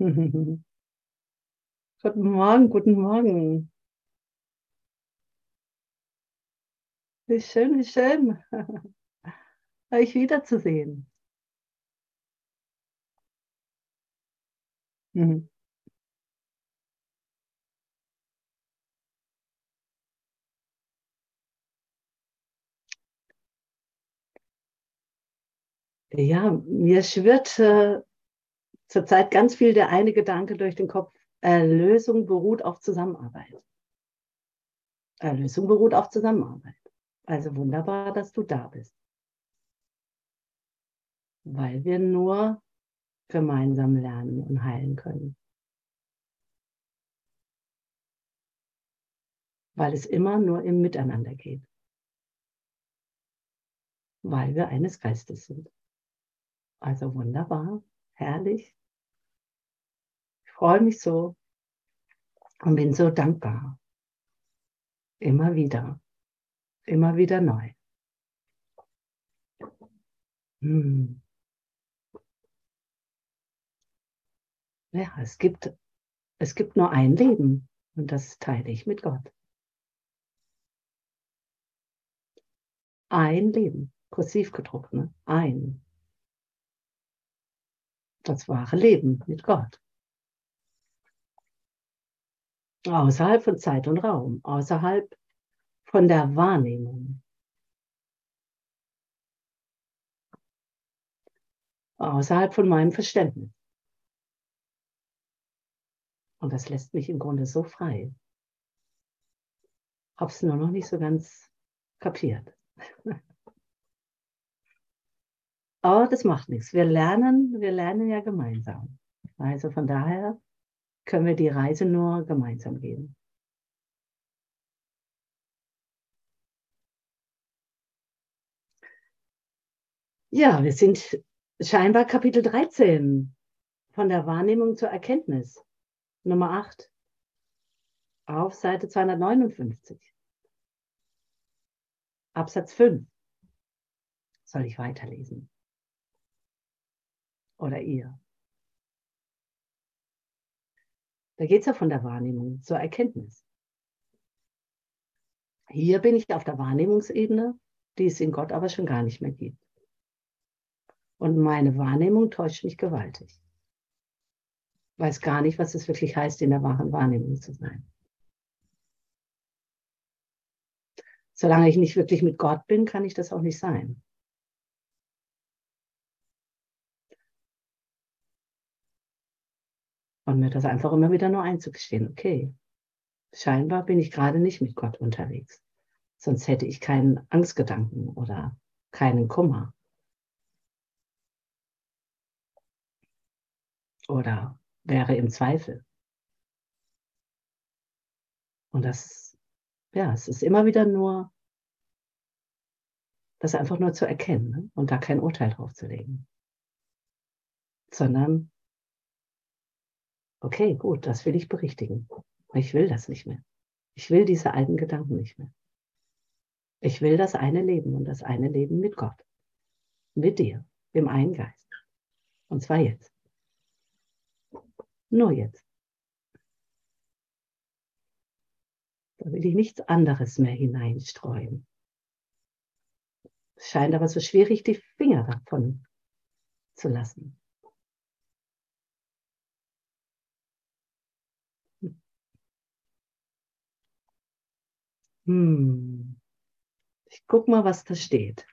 guten Morgen, guten Morgen. Wie schön, wie schön, euch wiederzusehen. Mhm. Ja, mir schwirrt äh, zurzeit ganz viel der eine Gedanke durch den Kopf. Erlösung beruht auf Zusammenarbeit. Erlösung beruht auf Zusammenarbeit. Also wunderbar, dass du da bist. Weil wir nur gemeinsam lernen und heilen können. Weil es immer nur im Miteinander geht. Weil wir eines Geistes sind. Also wunderbar, herrlich. Freue mich so und bin so dankbar. Immer wieder, immer wieder neu. Hm. Ja, es gibt, es gibt nur ein Leben und das teile ich mit Gott. Ein Leben, kursiv gedruckt, ne? Ein das wahre Leben mit Gott. Außerhalb von Zeit und Raum, außerhalb von der Wahrnehmung. Außerhalb von meinem Verständnis. Und das lässt mich im Grunde so frei. Hab's nur noch nicht so ganz kapiert. Aber das macht nichts. Wir lernen, wir lernen ja gemeinsam. Also von daher können wir die Reise nur gemeinsam gehen. Ja, wir sind scheinbar Kapitel 13 von der Wahrnehmung zur Erkenntnis. Nummer 8 auf Seite 259. Absatz 5. Soll ich weiterlesen? oder ihr. Da geht es ja von der Wahrnehmung zur Erkenntnis. Hier bin ich auf der Wahrnehmungsebene, die es in Gott aber schon gar nicht mehr gibt. Und meine Wahrnehmung täuscht mich gewaltig. Weiß gar nicht, was es wirklich heißt, in der wahren Wahrnehmung zu sein. Solange ich nicht wirklich mit Gott bin, kann ich das auch nicht sein. Und mir das einfach immer wieder nur einzugestehen, okay, scheinbar bin ich gerade nicht mit Gott unterwegs. Sonst hätte ich keinen Angstgedanken oder keinen Kummer. Oder wäre im Zweifel. Und das, ja, es ist immer wieder nur, das einfach nur zu erkennen ne? und da kein Urteil drauf zu legen. Sondern okay, gut, das will ich berichtigen. Ich will das nicht mehr. Ich will diese alten Gedanken nicht mehr. Ich will das eine Leben und das eine Leben mit Gott. Mit dir, im einen Geist. Und zwar jetzt. Nur jetzt. Da will ich nichts anderes mehr hineinstreuen. Es scheint aber so schwierig, die Finger davon zu lassen. Hm. Ich guck mal, was da steht.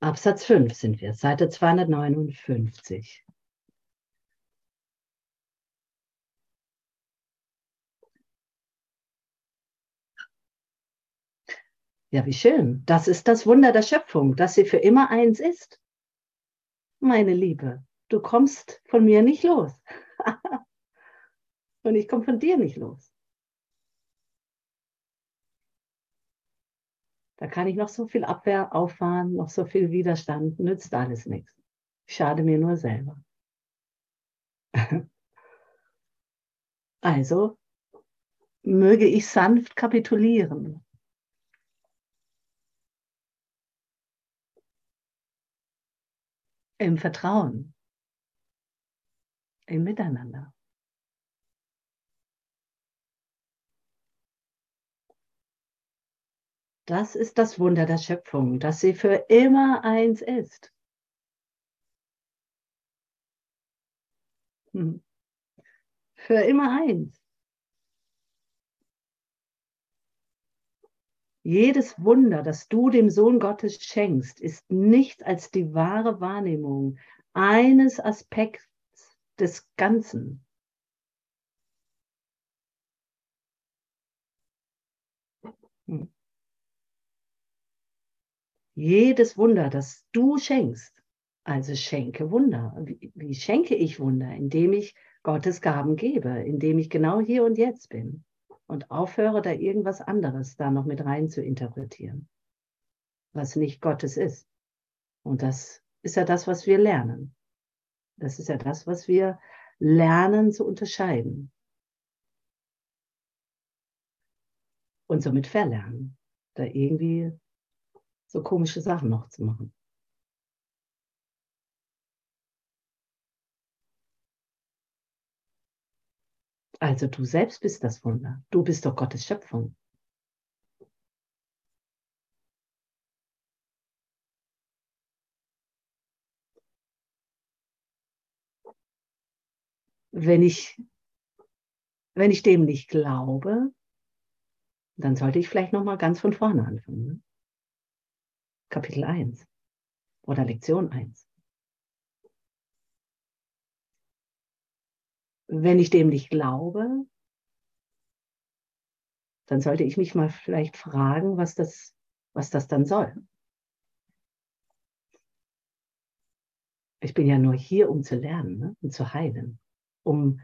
Absatz 5 sind wir, Seite 259. Ja, wie schön. Das ist das Wunder der Schöpfung, dass sie für immer eins ist. Meine Liebe, du kommst von mir nicht los. Und ich komme von dir nicht los. Da kann ich noch so viel Abwehr auffahren, noch so viel Widerstand, nützt alles nichts. Ich schade mir nur selber. Also möge ich sanft kapitulieren. im Vertrauen, im Miteinander. Das ist das Wunder der Schöpfung, dass sie für immer eins ist. Hm. Für immer eins. Jedes Wunder, das du dem Sohn Gottes schenkst, ist nichts als die wahre Wahrnehmung eines Aspekts des Ganzen. Jedes Wunder, das du schenkst, also schenke Wunder. Wie, wie schenke ich Wunder? Indem ich Gottes Gaben gebe, indem ich genau hier und jetzt bin und aufhöre, da irgendwas anderes da noch mit rein zu interpretieren, was nicht Gottes ist. Und das ist ja das, was wir lernen. Das ist ja das, was wir lernen zu unterscheiden. Und somit verlernen, da irgendwie so komische Sachen noch zu machen. Also du selbst bist das Wunder. Du bist doch Gottes Schöpfung. Wenn ich, wenn ich dem nicht glaube, dann sollte ich vielleicht noch mal ganz von vorne anfangen. Kapitel 1 oder Lektion 1. Wenn ich dem nicht glaube, dann sollte ich mich mal vielleicht fragen, was das, was das dann soll. Ich bin ja nur hier, um zu lernen ne? um zu heilen, um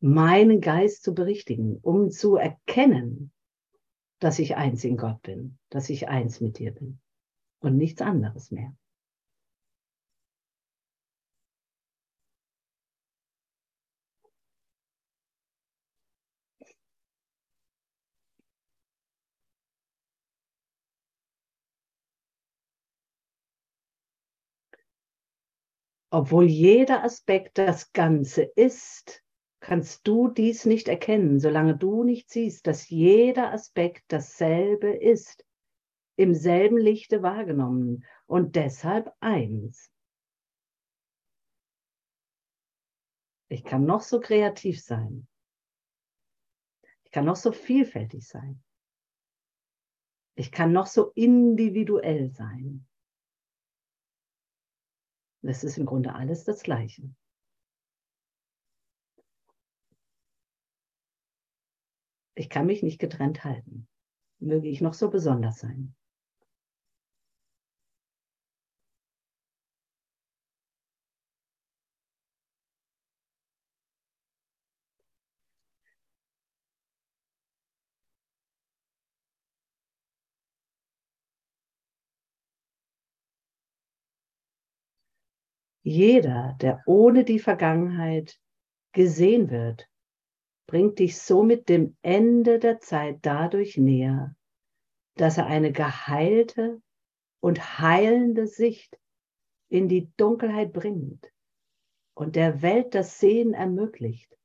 meinen Geist zu berichtigen, um zu erkennen, dass ich eins in Gott bin, dass ich eins mit dir bin und nichts anderes mehr. Obwohl jeder Aspekt das Ganze ist, kannst du dies nicht erkennen, solange du nicht siehst, dass jeder Aspekt dasselbe ist im selben Lichte wahrgenommen und deshalb eins. Ich kann noch so kreativ sein. Ich kann noch so vielfältig sein. Ich kann noch so individuell sein. Das ist im Grunde alles das Gleiche. Ich kann mich nicht getrennt halten. Möge ich noch so besonders sein. Jeder, der ohne die Vergangenheit gesehen wird, bringt dich somit dem Ende der Zeit dadurch näher, dass er eine geheilte und heilende Sicht in die Dunkelheit bringt und der Welt das Sehen ermöglicht.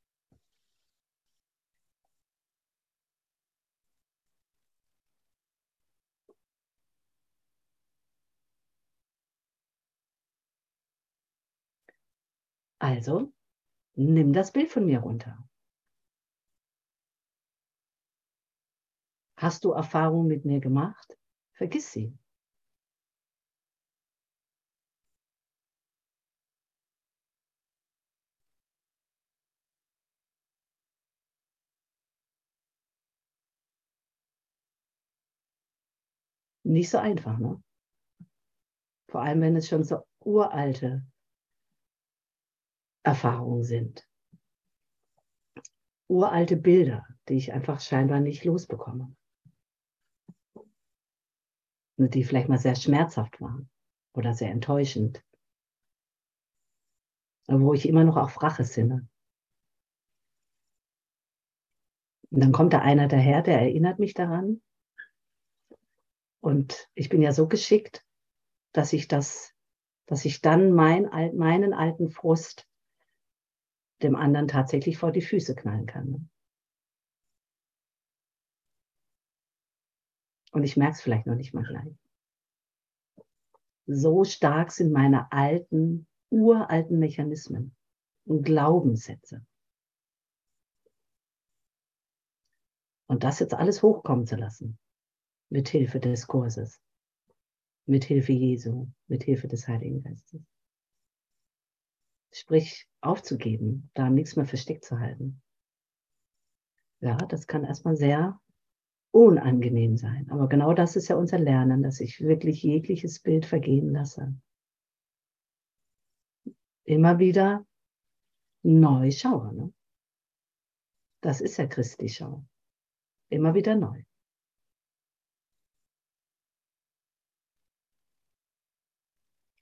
Also, nimm das Bild von mir runter. Hast du Erfahrungen mit mir gemacht? Vergiss sie. Nicht so einfach, ne? Vor allem, wenn es schon so uralte Erfahrungen sind. Uralte Bilder, die ich einfach scheinbar nicht losbekomme. Und die vielleicht mal sehr schmerzhaft waren oder sehr enttäuschend. Wo ich immer noch auf Rache sinne. Und dann kommt da einer daher, der erinnert mich daran. Und ich bin ja so geschickt, dass ich das dass ich dann mein, meinen alten Frust dem anderen tatsächlich vor die Füße knallen kann. Ne? Und ich merke es vielleicht noch nicht mal gleich. So stark sind meine alten, uralten Mechanismen und Glaubenssätze. Und das jetzt alles hochkommen zu lassen, mit Hilfe des Kurses, mit Hilfe Jesu, mit Hilfe des Heiligen Geistes. Sprich, aufzugeben, da nichts mehr versteckt zu halten. Ja, das kann erstmal sehr unangenehm sein. Aber genau das ist ja unser Lernen, dass ich wirklich jegliches Bild vergehen lasse. Immer wieder neu schaue. Ne? Das ist ja Christi Schau. Immer wieder neu.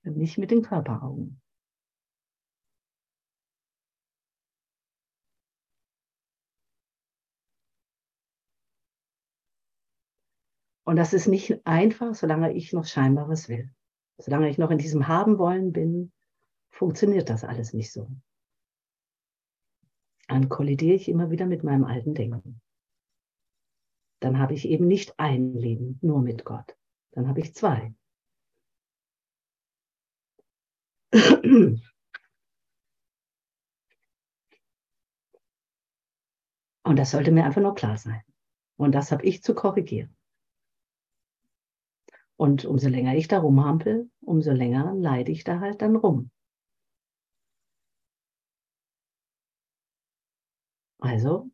nicht mit den Körperaugen. Und das ist nicht einfach, solange ich noch Scheinbares will. Solange ich noch in diesem Haben wollen bin, funktioniert das alles nicht so. Dann kollidiere ich immer wieder mit meinem alten Denken. Dann habe ich eben nicht ein Leben nur mit Gott. Dann habe ich zwei. Und das sollte mir einfach nur klar sein. Und das habe ich zu korrigieren. Und umso länger ich da rumhampel, umso länger leide ich da halt dann rum. Also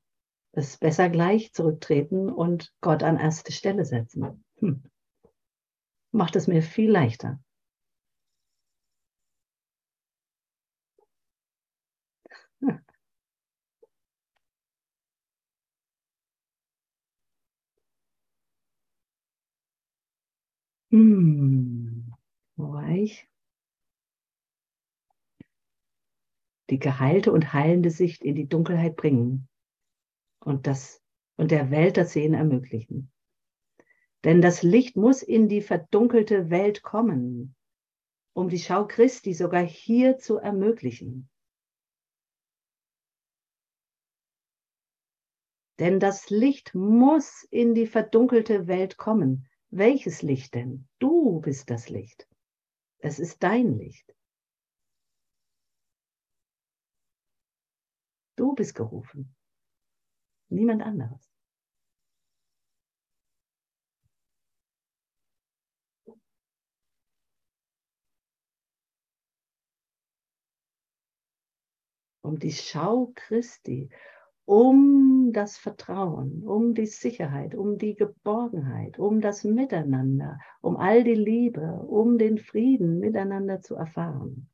es ist besser gleich zurücktreten und Gott an erste Stelle setzen. Hm. Macht es mir viel leichter. Hm, wo war ich? Die geheilte und heilende Sicht in die Dunkelheit bringen und, das, und der Welt das Sehen ermöglichen. Denn das Licht muss in die verdunkelte Welt kommen, um die Schau Christi sogar hier zu ermöglichen. Denn das Licht muss in die verdunkelte Welt kommen, welches Licht denn? Du bist das Licht. Es ist dein Licht. Du bist gerufen. Niemand anderes. Um die Schau Christi, um das Vertrauen, um die Sicherheit, um die Geborgenheit, um das Miteinander, um all die Liebe, um den Frieden miteinander zu erfahren.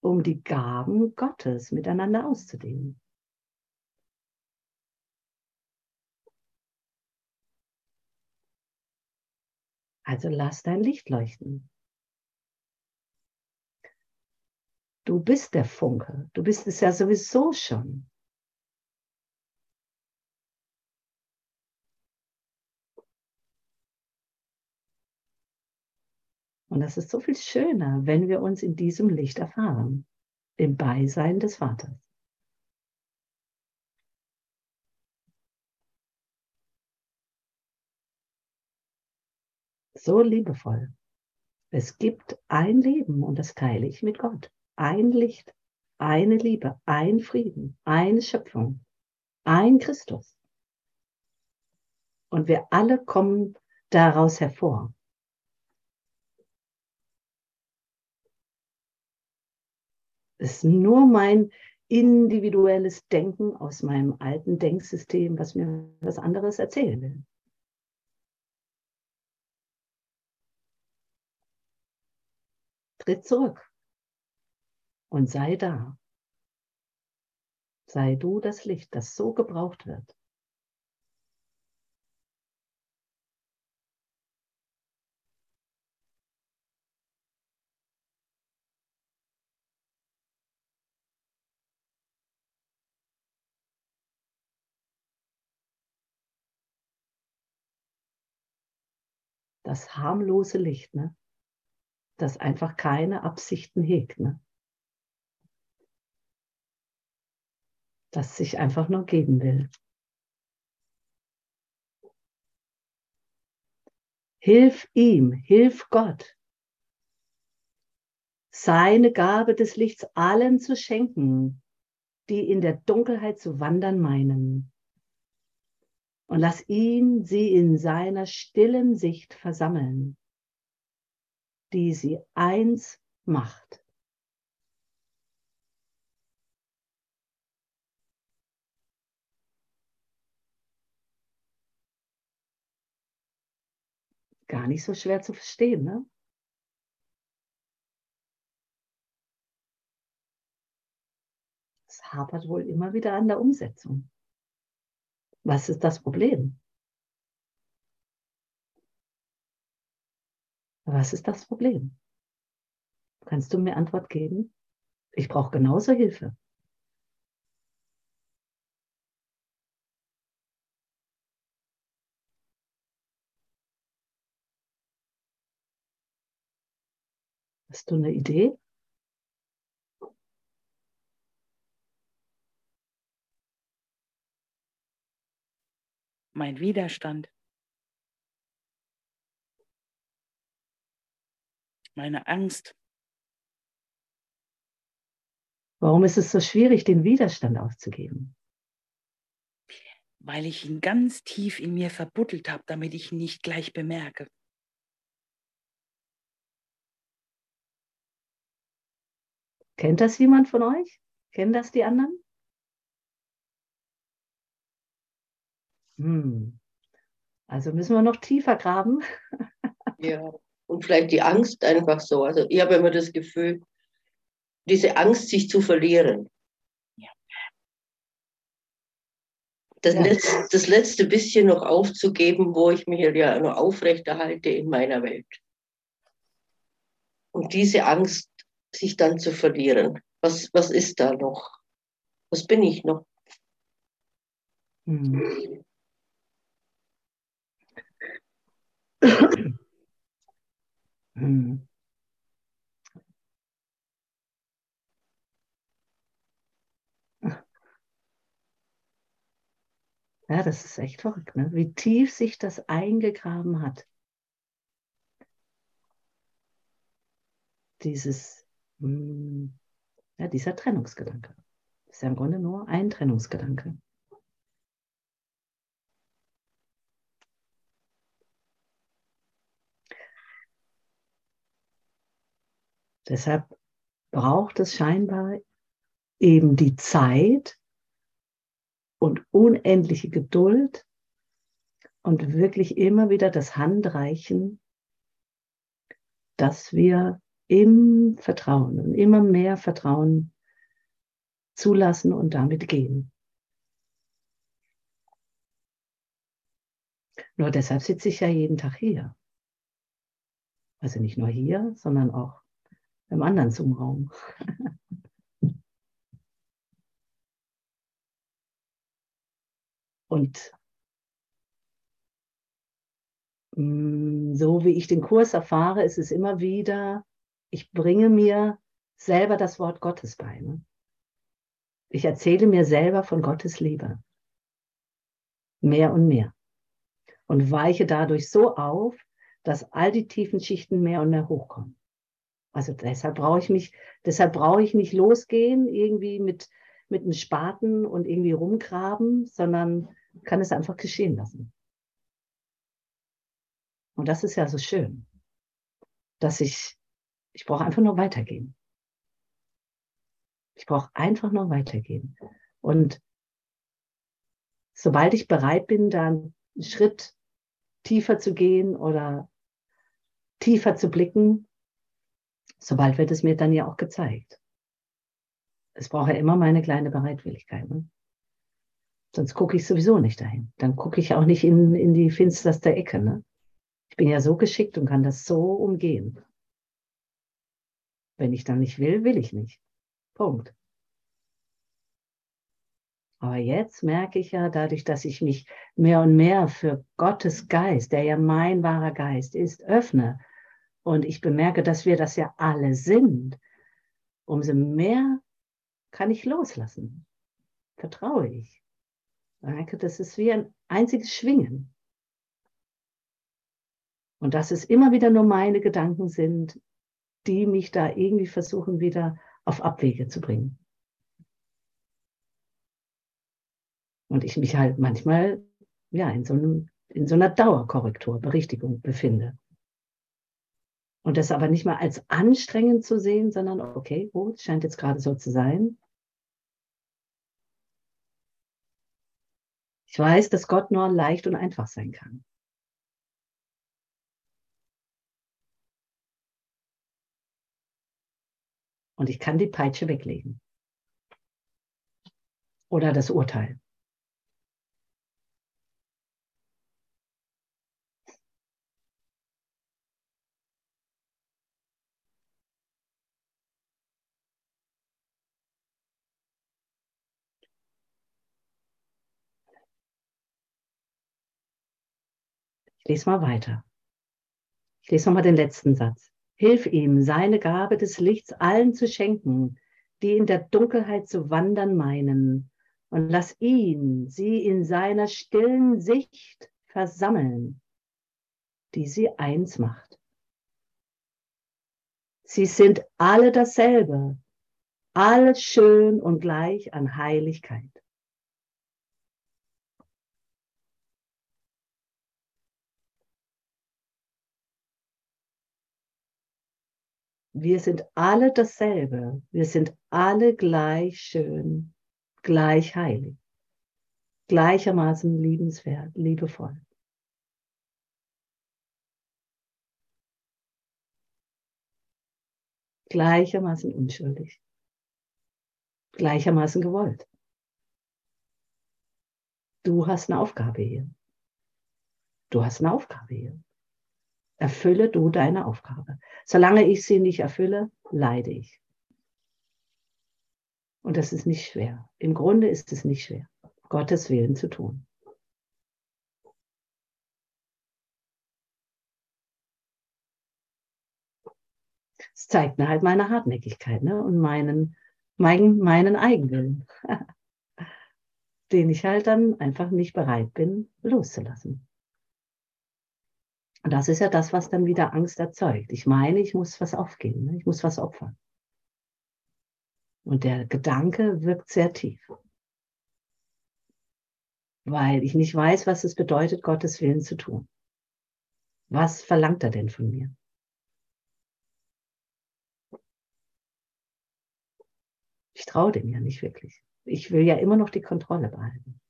Um die Gaben Gottes miteinander auszudehnen. Also lass dein Licht leuchten. Du bist der Funke. Du bist es ja sowieso schon. Und das ist so viel schöner, wenn wir uns in diesem Licht erfahren, im Beisein des Vaters. So liebevoll. Es gibt ein Leben und das teile ich mit Gott ein Licht, eine Liebe, ein Frieden, eine Schöpfung, ein Christus. Und wir alle kommen daraus hervor. Es ist nur mein individuelles Denken aus meinem alten Denksystem, was mir was anderes erzählen will. Tritt zurück und sei da. Sei du das Licht, das so gebraucht wird. Das harmlose Licht, ne? das einfach keine Absichten hegt. Ne? Das sich einfach nur geben will. Hilf ihm, hilf Gott, seine Gabe des Lichts allen zu schenken, die in der Dunkelheit zu wandern meinen. Und lass ihn sie in seiner stillen Sicht versammeln, die sie eins macht. Gar nicht so schwer zu verstehen. Ne? Es hapert wohl immer wieder an der Umsetzung. Was ist das Problem? Was ist das Problem? Kannst du mir Antwort geben? Ich brauche genauso Hilfe. Hast du eine Idee? Mein Widerstand. Meine Angst. Warum ist es so schwierig, den Widerstand aufzugeben? Weil ich ihn ganz tief in mir verbuddelt habe, damit ich ihn nicht gleich bemerke. Kennt das jemand von euch? Kennen das die anderen? Hm. Also müssen wir noch tiefer graben. ja, und vielleicht die Angst einfach so. Also ich habe immer das Gefühl, diese Angst, sich zu verlieren. Ja. Das, ja. Letzte, das letzte bisschen noch aufzugeben, wo ich mich ja noch aufrechterhalte in meiner Welt. Und diese Angst sich dann zu verlieren. Was, was ist da noch? Was bin ich noch? Hm. Hm. Ja, das ist echt verrückt, ne? wie tief sich das eingegraben hat. Dieses ja, dieser Trennungsgedanke. Das ist ja im Grunde nur ein Trennungsgedanke. Deshalb braucht es scheinbar eben die Zeit und unendliche Geduld und wirklich immer wieder das Handreichen, dass wir im Vertrauen und immer mehr Vertrauen zulassen und damit gehen. Nur deshalb sitze ich ja jeden Tag hier. Also nicht nur hier, sondern auch im anderen Zoom-Raum. Und mm, so wie ich den Kurs erfahre, ist es immer wieder ich bringe mir selber das Wort Gottes bei. Ne? Ich erzähle mir selber von Gottes Liebe. Mehr und mehr. Und weiche dadurch so auf, dass all die tiefen Schichten mehr und mehr hochkommen. Also deshalb brauche ich mich, deshalb brauche ich nicht losgehen, irgendwie mit, mit einem Spaten und irgendwie rumgraben, sondern kann es einfach geschehen lassen. Und das ist ja so schön, dass ich ich brauche einfach nur weitergehen. Ich brauche einfach nur weitergehen. Und sobald ich bereit bin, da einen Schritt tiefer zu gehen oder tiefer zu blicken, sobald wird es mir dann ja auch gezeigt. Es braucht ja immer meine kleine Bereitwilligkeit. Ne? Sonst gucke ich sowieso nicht dahin. Dann gucke ich auch nicht in, in die finsterste Ecke. Ne? Ich bin ja so geschickt und kann das so umgehen. Wenn ich dann nicht will, will ich nicht. Punkt. Aber jetzt merke ich ja, dadurch, dass ich mich mehr und mehr für Gottes Geist, der ja mein wahrer Geist ist, öffne und ich bemerke, dass wir das ja alle sind, umso mehr kann ich loslassen. Vertraue ich. Merke, das ist wie ein einziges Schwingen. Und dass es immer wieder nur meine Gedanken sind, die mich da irgendwie versuchen, wieder auf Abwege zu bringen. Und ich mich halt manchmal ja, in, so einem, in so einer Dauerkorrektur, Berichtigung befinde. Und das aber nicht mal als anstrengend zu sehen, sondern okay, es scheint jetzt gerade so zu sein. Ich weiß, dass Gott nur leicht und einfach sein kann. Und ich kann die Peitsche weglegen. Oder das Urteil. Ich lese mal weiter. Ich lese noch mal den letzten Satz. Hilf ihm, seine Gabe des Lichts allen zu schenken, die in der Dunkelheit zu wandern meinen, und lass ihn sie in seiner stillen Sicht versammeln, die sie eins macht. Sie sind alle dasselbe, alles schön und gleich an Heiligkeit. Wir sind alle dasselbe. Wir sind alle gleich schön, gleich heilig, gleichermaßen liebenswert, liebevoll. Gleichermaßen unschuldig, gleichermaßen gewollt. Du hast eine Aufgabe hier. Du hast eine Aufgabe hier. Erfülle du deine Aufgabe. Solange ich sie nicht erfülle, leide ich. Und das ist nicht schwer. Im Grunde ist es nicht schwer, Gottes Willen zu tun. Es zeigt mir halt meine Hartnäckigkeit ne? und meinen, meinen, meinen Eigenwillen, den ich halt dann einfach nicht bereit bin loszulassen. Und das ist ja das, was dann wieder Angst erzeugt. Ich meine, ich muss was aufgeben, ne? ich muss was opfern. Und der Gedanke wirkt sehr tief. Weil ich nicht weiß, was es bedeutet, Gottes Willen zu tun. Was verlangt er denn von mir? Ich traue dem ja nicht wirklich. Ich will ja immer noch die Kontrolle behalten.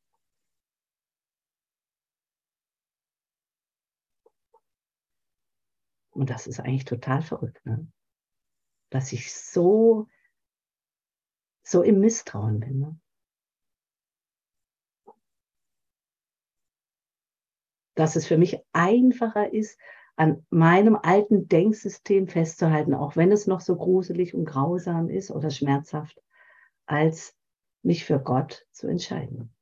Und das ist eigentlich total verrückt, ne? dass ich so, so im Misstrauen bin. Ne? Dass es für mich einfacher ist, an meinem alten Denksystem festzuhalten, auch wenn es noch so gruselig und grausam ist oder schmerzhaft, als mich für Gott zu entscheiden.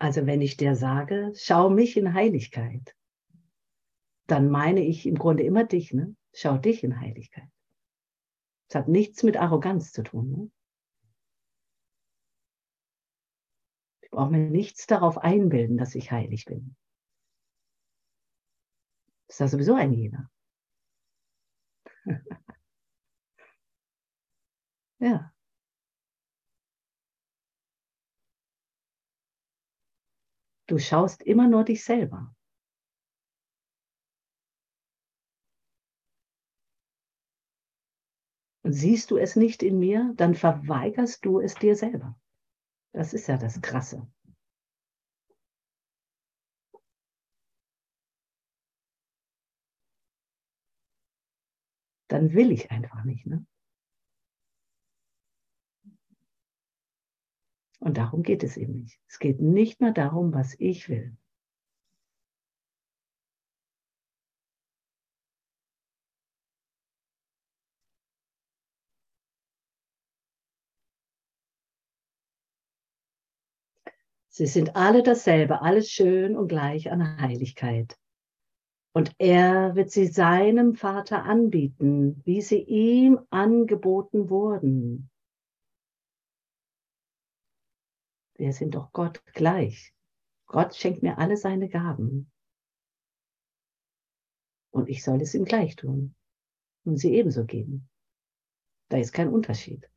Also wenn ich dir sage, schau mich in Heiligkeit, dann meine ich im Grunde immer dich, ne? Schau dich in Heiligkeit. Es hat nichts mit Arroganz zu tun. Ne? Ich brauche mir nichts darauf einbilden, dass ich heilig bin. Das ist ja sowieso ein jeder. ja. Du schaust immer nur dich selber. Siehst du es nicht in mir, dann verweigerst du es dir selber. Das ist ja das Krasse. Dann will ich einfach nicht. Ne? Und darum geht es eben nicht. Es geht nicht mehr darum, was ich will. Sie sind alle dasselbe, alles schön und gleich an Heiligkeit. Und er wird sie seinem Vater anbieten, wie sie ihm angeboten wurden. Wir sind doch Gott gleich. Gott schenkt mir alle seine Gaben. Und ich soll es ihm gleich tun und sie ebenso geben. Da ist kein Unterschied.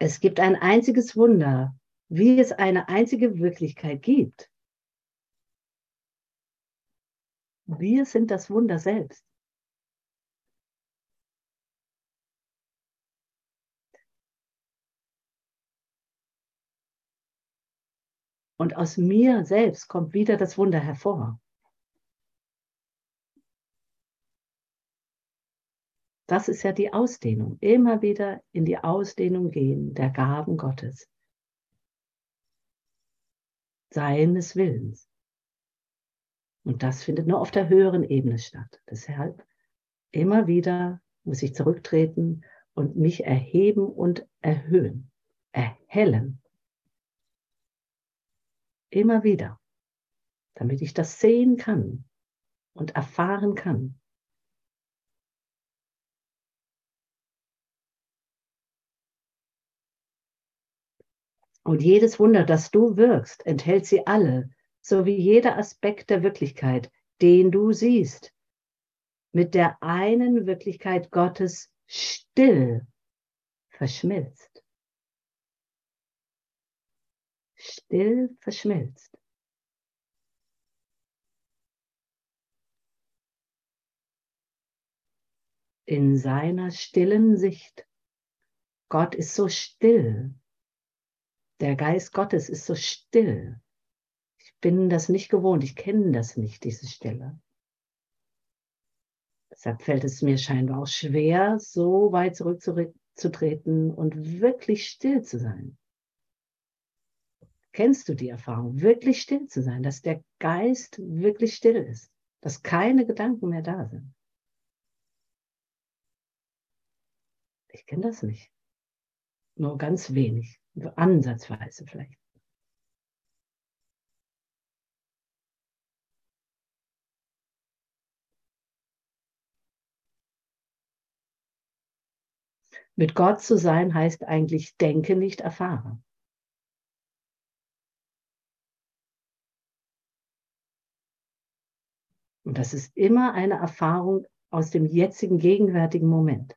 Es gibt ein einziges Wunder, wie es eine einzige Wirklichkeit gibt. Wir sind das Wunder selbst. Und aus mir selbst kommt wieder das Wunder hervor. Das ist ja die Ausdehnung. Immer wieder in die Ausdehnung gehen der Gaben Gottes. Seines Willens. Und das findet nur auf der höheren Ebene statt. Deshalb immer wieder muss ich zurücktreten und mich erheben und erhöhen, erhellen. Immer wieder, damit ich das sehen kann und erfahren kann. Und jedes Wunder, das du wirkst, enthält sie alle, so wie jeder Aspekt der Wirklichkeit, den du siehst, mit der einen Wirklichkeit Gottes still verschmilzt. still verschmilzt. In seiner stillen Sicht. Gott ist so still. Der Geist Gottes ist so still. Ich bin das nicht gewohnt. Ich kenne das nicht, diese Stille. Deshalb fällt es mir scheinbar auch schwer, so weit zurückzutreten und wirklich still zu sein. Kennst du die Erfahrung, wirklich still zu sein, dass der Geist wirklich still ist, dass keine Gedanken mehr da sind? Ich kenne das nicht. Nur ganz wenig, ansatzweise vielleicht. Mit Gott zu sein heißt eigentlich denke nicht erfahre. Und das ist immer eine Erfahrung aus dem jetzigen, gegenwärtigen Moment.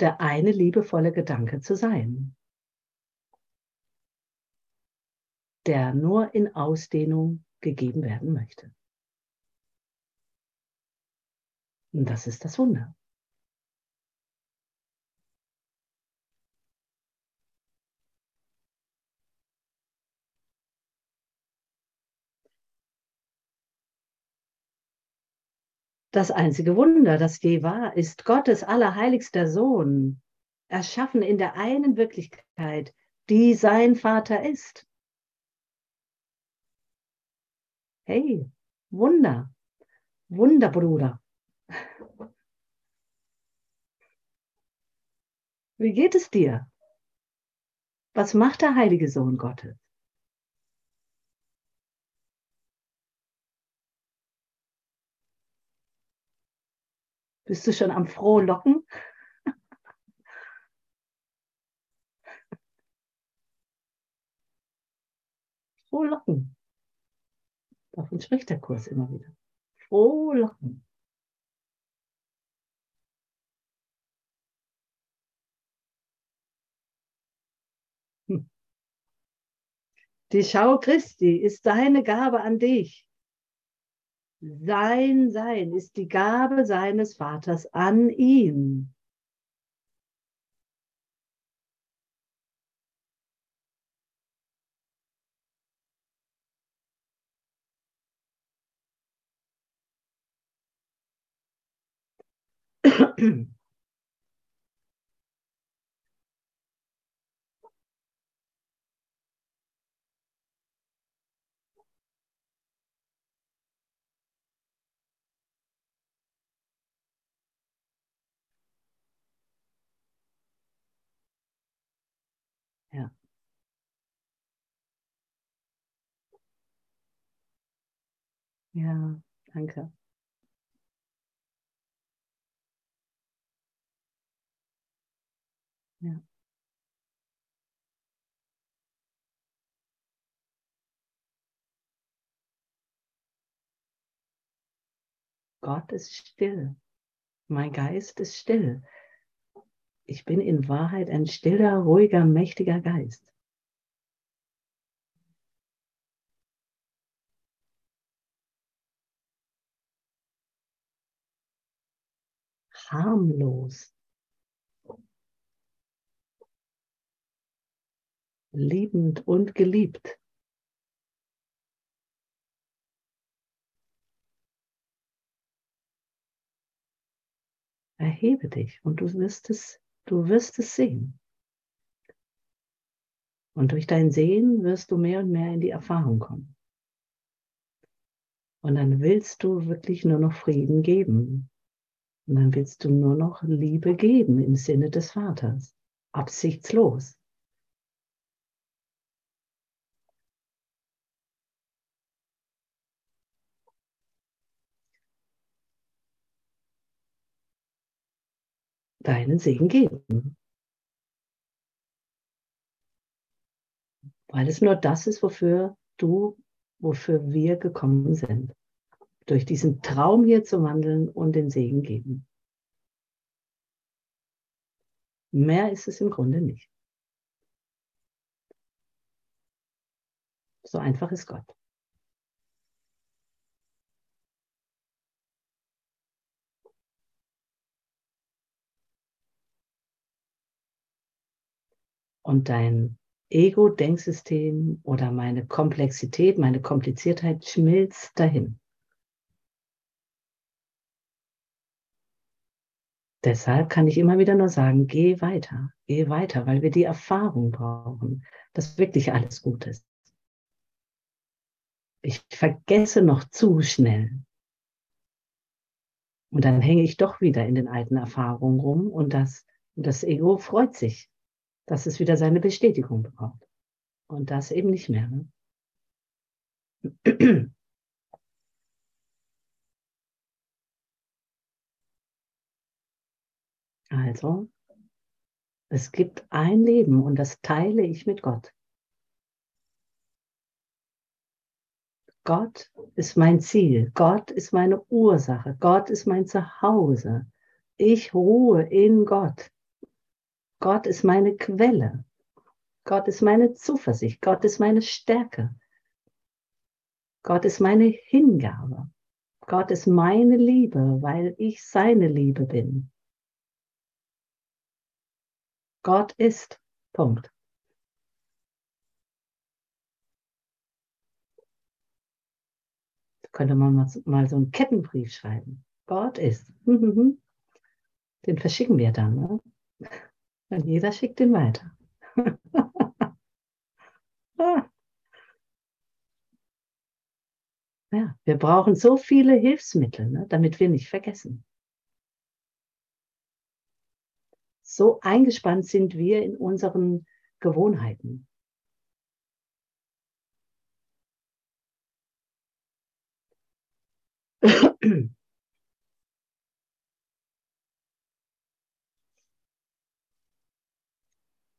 Der eine liebevolle Gedanke zu sein, der nur in Ausdehnung gegeben werden möchte. Und das ist das Wunder. Das einzige Wunder, das je war, ist Gottes allerheiligster Sohn, erschaffen in der einen Wirklichkeit, die sein Vater ist. Hey, Wunder, Wunderbruder. Wie geht es dir? Was macht der heilige Sohn Gottes? Bist du schon am Frohlocken? Frohlocken. Davon spricht der Kurs immer wieder. Frohlocken. Hm. Die Schau Christi ist deine Gabe an dich. Sein Sein ist die Gabe seines Vaters an ihn. Ja. Ja, danke. Ja. Gott ist still. Mein Geist ist still. Ich bin in Wahrheit ein stiller, ruhiger, mächtiger Geist. Harmlos. Liebend und geliebt. Erhebe dich und du wirst es Du wirst es sehen. Und durch dein Sehen wirst du mehr und mehr in die Erfahrung kommen. Und dann willst du wirklich nur noch Frieden geben. Und dann willst du nur noch Liebe geben im Sinne des Vaters. Absichtslos. deinen Segen geben. Weil es nur das ist, wofür du, wofür wir gekommen sind. Durch diesen Traum hier zu wandeln und den Segen geben. Mehr ist es im Grunde nicht. So einfach ist Gott. und dein Ego-Denksystem oder meine Komplexität, meine Kompliziertheit schmilzt dahin. Deshalb kann ich immer wieder nur sagen, geh weiter, geh weiter, weil wir die Erfahrung brauchen, dass wirklich alles gut ist. Ich vergesse noch zu schnell. Und dann hänge ich doch wieder in den alten Erfahrungen rum und das, das Ego freut sich dass es wieder seine Bestätigung bekommt. Und das eben nicht mehr. Ne? Also, es gibt ein Leben und das teile ich mit Gott. Gott ist mein Ziel, Gott ist meine Ursache, Gott ist mein Zuhause. Ich ruhe in Gott. Gott ist meine Quelle. Gott ist meine Zuversicht. Gott ist meine Stärke. Gott ist meine Hingabe. Gott ist meine Liebe, weil ich seine Liebe bin. Gott ist. Punkt. Da könnte man mal so einen Kettenbrief schreiben. Gott ist. Den verschicken wir dann. Ne? Und jeder schickt ihn weiter. ja, wir brauchen so viele Hilfsmittel, ne, damit wir nicht vergessen. So eingespannt sind wir in unseren Gewohnheiten.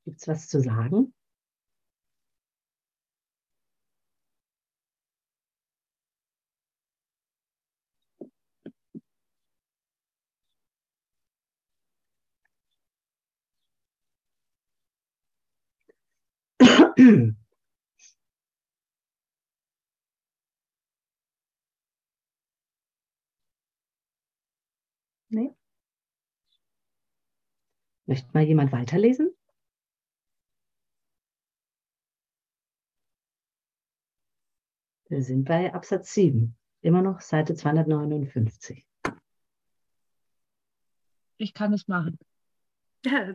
Gibt es was zu sagen? Nee. Möchte mal jemand weiterlesen? Wir sind bei Absatz 7, immer noch Seite 259. Ich kann es machen. Ja,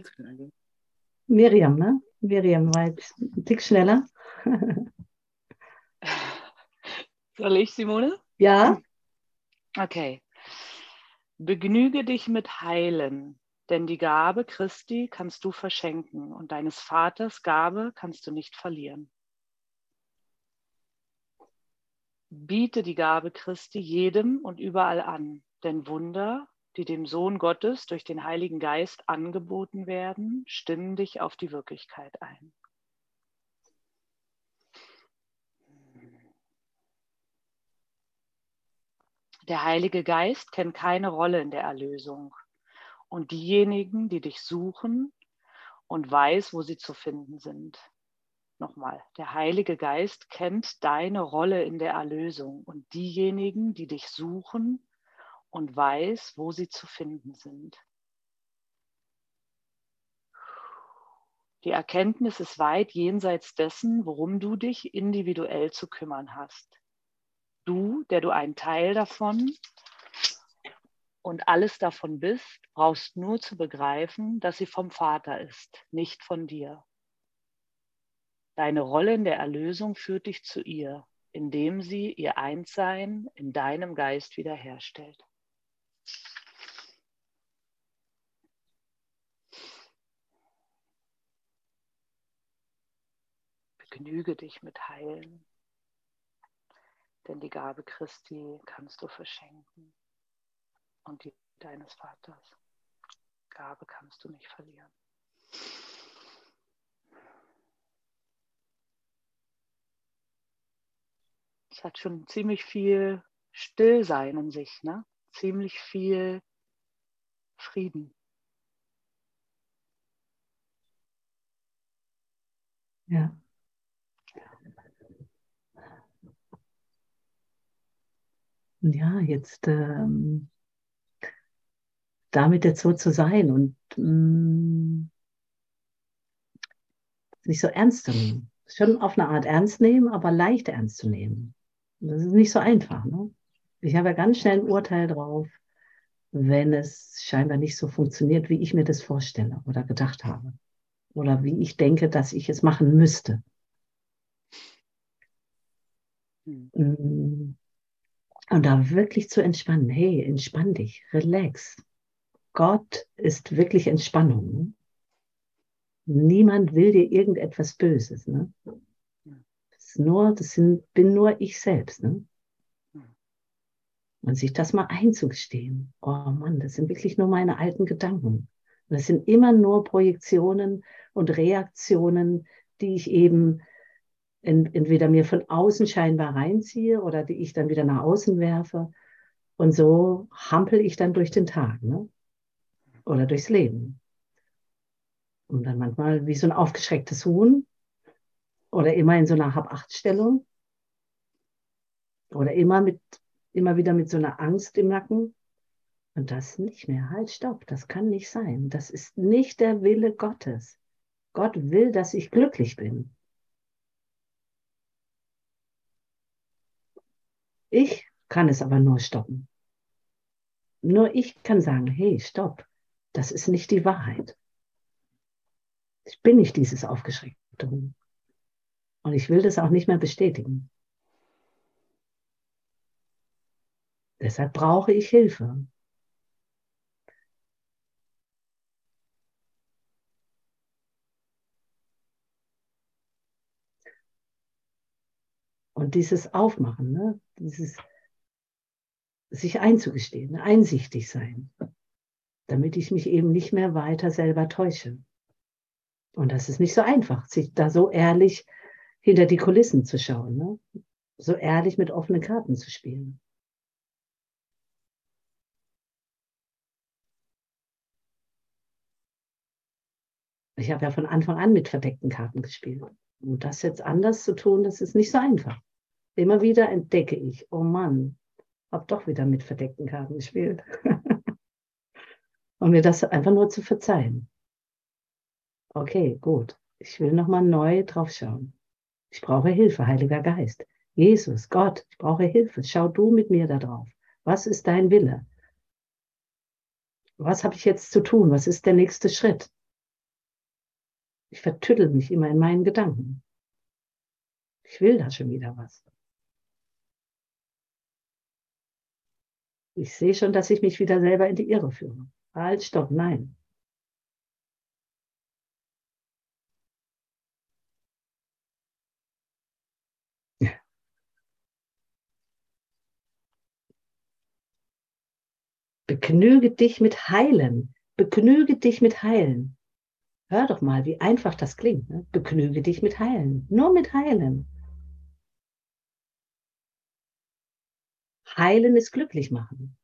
Miriam, ne? Miriam war jetzt ein Tick schneller. Soll ich, Simone? Ja, Okay. Begnüge dich mit Heilen, denn die Gabe Christi kannst du verschenken und deines Vaters Gabe kannst du nicht verlieren. Biete die Gabe Christi jedem und überall an, denn Wunder, die dem Sohn Gottes durch den Heiligen Geist angeboten werden, stimmen dich auf die Wirklichkeit ein. Der Heilige Geist kennt keine Rolle in der Erlösung. Und diejenigen, die dich suchen und weiß, wo sie zu finden sind. Nochmal, der Heilige Geist kennt deine Rolle in der Erlösung und diejenigen, die dich suchen und weiß, wo sie zu finden sind. Die Erkenntnis ist weit jenseits dessen, worum du dich individuell zu kümmern hast du, der du ein Teil davon und alles davon bist, brauchst nur zu begreifen, dass sie vom Vater ist, nicht von dir. Deine Rolle in der Erlösung führt dich zu ihr, indem sie ihr Einssein in deinem Geist wiederherstellt. Begnüge dich mit Heilen denn die Gabe Christi kannst du verschenken und die deines Vaters. Gabe kannst du nicht verlieren. Es hat schon ziemlich viel Stillsein in sich, ne? ziemlich viel Frieden. ja. Ja, jetzt ähm, damit jetzt so zu sein und ähm, nicht so ernst zu nehmen. Schon auf eine Art ernst nehmen, aber leicht ernst zu nehmen. Das ist nicht so einfach. Ne? Ich habe ja ganz schnell ein Urteil drauf, wenn es scheinbar nicht so funktioniert, wie ich mir das vorstelle oder gedacht habe. Oder wie ich denke, dass ich es machen müsste. Hm. Und da wirklich zu entspannen. Hey, entspann dich, relax. Gott ist wirklich Entspannung. Ne? Niemand will dir irgendetwas Böses. Ne? Das, ist nur, das sind, bin nur ich selbst. Ne? Und sich das mal einzugestehen. Oh Mann, das sind wirklich nur meine alten Gedanken. das sind immer nur Projektionen und Reaktionen, die ich eben entweder mir von außen scheinbar reinziehe oder die ich dann wieder nach außen werfe. Und so hampel ich dann durch den Tag ne? oder durchs Leben. Und dann manchmal wie so ein aufgeschrecktes Huhn oder immer in so einer Hab-Acht-Stellung oder immer, mit, immer wieder mit so einer Angst im Nacken. Und das nicht mehr. Halt, stopp, das kann nicht sein. Das ist nicht der Wille Gottes. Gott will, dass ich glücklich bin. Ich kann es aber nur stoppen. Nur ich kann sagen, hey, stopp, das ist nicht die Wahrheit. Ich bin nicht dieses aufgeschreckte Huhn. Und ich will das auch nicht mehr bestätigen. Deshalb brauche ich Hilfe. Und dieses Aufmachen, ne? dieses sich einzugestehen, einsichtig sein, damit ich mich eben nicht mehr weiter selber täusche. Und das ist nicht so einfach, sich da so ehrlich hinter die Kulissen zu schauen, ne? so ehrlich mit offenen Karten zu spielen. Ich habe ja von Anfang an mit verdeckten Karten gespielt. Und das jetzt anders zu tun, das ist nicht so einfach. Immer wieder entdecke ich, oh Mann, habe doch wieder mit verdeckten Karten gespielt. Und mir das einfach nur zu verzeihen. Okay, gut. Ich will nochmal neu drauf schauen. Ich brauche Hilfe, Heiliger Geist. Jesus, Gott, ich brauche Hilfe. Schau du mit mir da drauf. Was ist dein Wille? Was habe ich jetzt zu tun? Was ist der nächste Schritt? Ich vertüttel mich immer in meinen Gedanken. Ich will da schon wieder was. Ich sehe schon, dass ich mich wieder selber in die Irre führe. Halt, stopp, nein. Begnüge dich mit Heilen. Begnüge dich mit Heilen. Hör doch mal, wie einfach das klingt. Ne? Begnüge dich mit Heilen. Nur mit Heilen. Heilen ist glücklich machen.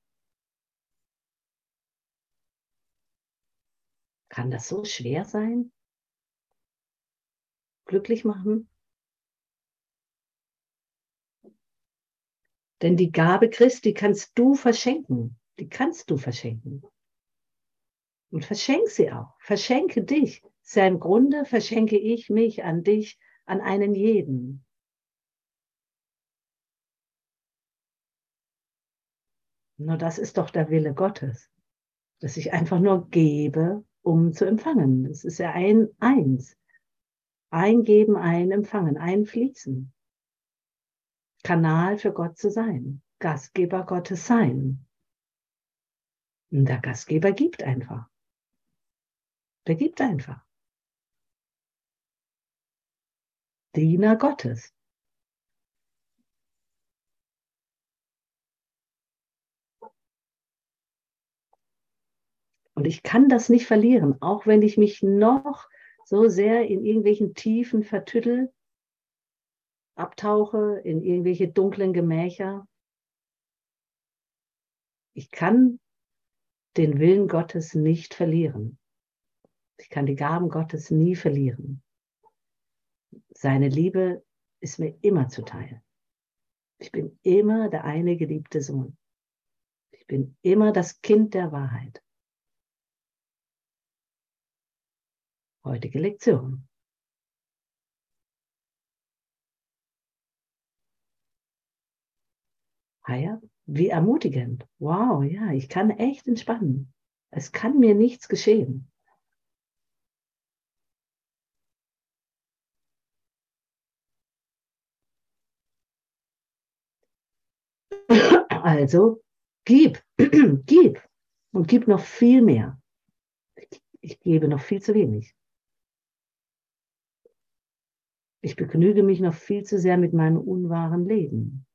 Kann das so schwer sein? Glücklich machen? Denn die Gabe Christi kannst du verschenken. Die kannst du verschenken. Und verschenk sie auch. Verschenke dich. Sehr im Grunde verschenke ich mich an dich, an einen jeden. Nur das ist doch der Wille Gottes, dass ich einfach nur gebe, um zu empfangen. Das ist ja ein Eins. Eingeben, ein Empfangen, einfließen. Kanal für Gott zu sein. Gastgeber Gottes sein. Und der Gastgeber gibt einfach. Der gibt einfach. Diener Gottes. Und ich kann das nicht verlieren, auch wenn ich mich noch so sehr in irgendwelchen Tiefen vertüttel, abtauche, in irgendwelche dunklen Gemächer. Ich kann den Willen Gottes nicht verlieren. Ich kann die Gaben Gottes nie verlieren. Seine Liebe ist mir immer zuteil. Ich bin immer der eine geliebte Sohn. Ich bin immer das Kind der Wahrheit. Heutige Lektion. Ah ja, wie ermutigend. Wow, ja, ich kann echt entspannen. Es kann mir nichts geschehen. Also, gib, gib und gib noch viel mehr. Ich gebe noch viel zu wenig. Ich begnüge mich noch viel zu sehr mit meinem unwahren Leben,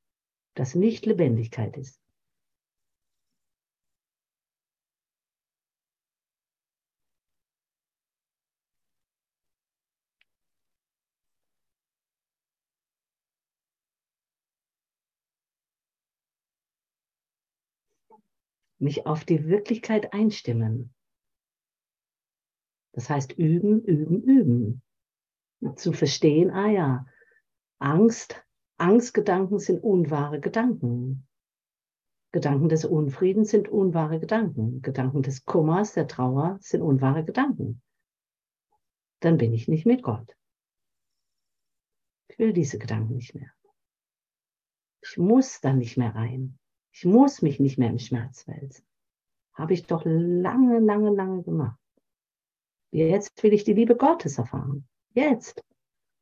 das nicht Lebendigkeit ist. mich auf die Wirklichkeit einstimmen. Das heißt üben, üben, üben zu verstehen, ah ja, Angst, Angstgedanken sind unwahre Gedanken. Gedanken des Unfriedens sind unwahre Gedanken. Gedanken des Kummers, der Trauer sind unwahre Gedanken. Dann bin ich nicht mit Gott. Ich will diese Gedanken nicht mehr. Ich muss dann nicht mehr rein. Ich muss mich nicht mehr im Schmerz wälzen. Habe ich doch lange, lange, lange gemacht. Jetzt will ich die Liebe Gottes erfahren. Jetzt.